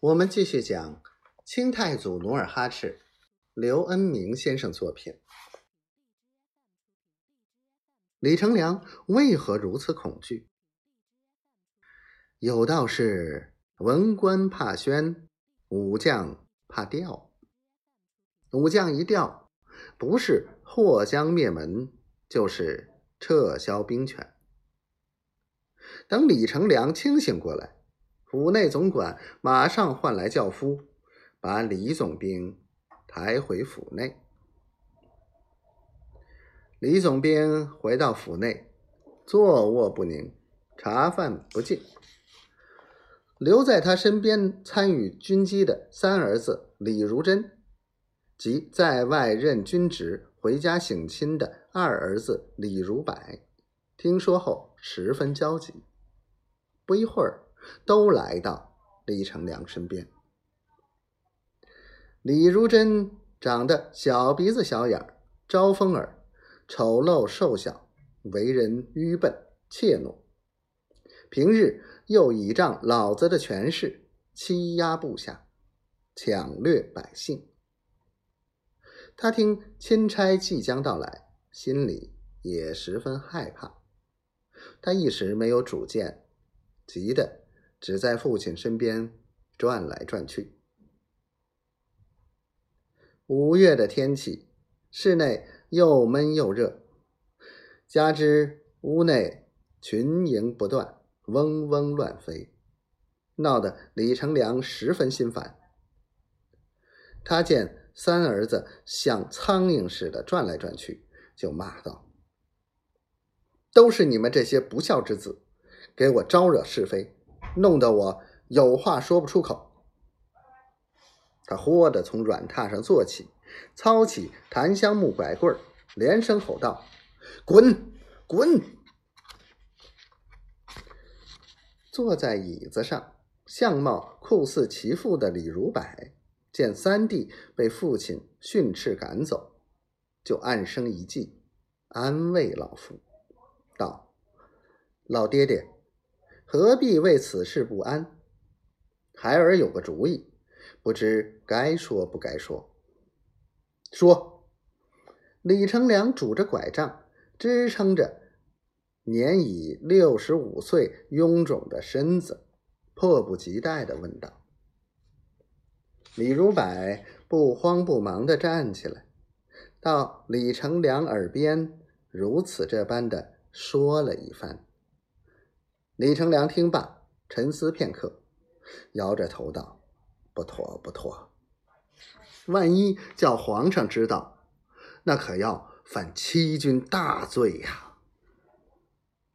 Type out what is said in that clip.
我们继续讲清太祖努尔哈赤，刘恩明先生作品。李成梁为何如此恐惧？有道是：文官怕宣，武将怕调。武将一调，不是或将灭门，就是撤销兵权。等李成梁清醒过来。府内总管马上唤来轿夫，把李总兵抬回府内。李总兵回到府内，坐卧不宁，茶饭不进。留在他身边参与军机的三儿子李如珍，及在外任军职回家省亲的二儿子李如柏，听说后十分焦急。不一会儿。都来到李成梁身边。李如珍长得小鼻子小眼儿，招风耳，丑陋瘦小，为人愚笨怯懦。平日又倚仗老子的权势，欺压部下，抢掠百姓。他听钦差即将到来，心里也十分害怕。他一时没有主见，急得。只在父亲身边转来转去。五月的天气，室内又闷又热，加之屋内群蝇不断，嗡嗡乱飞，闹得李成梁十分心烦。他见三儿子像苍蝇似的转来转去，就骂道：“都是你们这些不孝之子，给我招惹是非！”弄得我有话说不出口。他豁地从软榻上坐起，操起檀香木拐棍连声吼道：“滚，滚！”坐在椅子上，相貌酷似其父的李如柏，见三弟被父亲训斥赶走，就暗生一计，安慰老父，道：“老爹爹。”何必为此事不安？孩儿有个主意，不知该说不该说。说，李成梁拄着拐杖，支撑着年已六十五岁臃肿的身子，迫不及待的问道。李如柏不慌不忙的站起来，到李成梁耳边如此这般的说了一番。李成梁听罢，沉思片刻，摇着头道：“不妥，不妥。万一叫皇上知道，那可要犯欺君大罪呀！”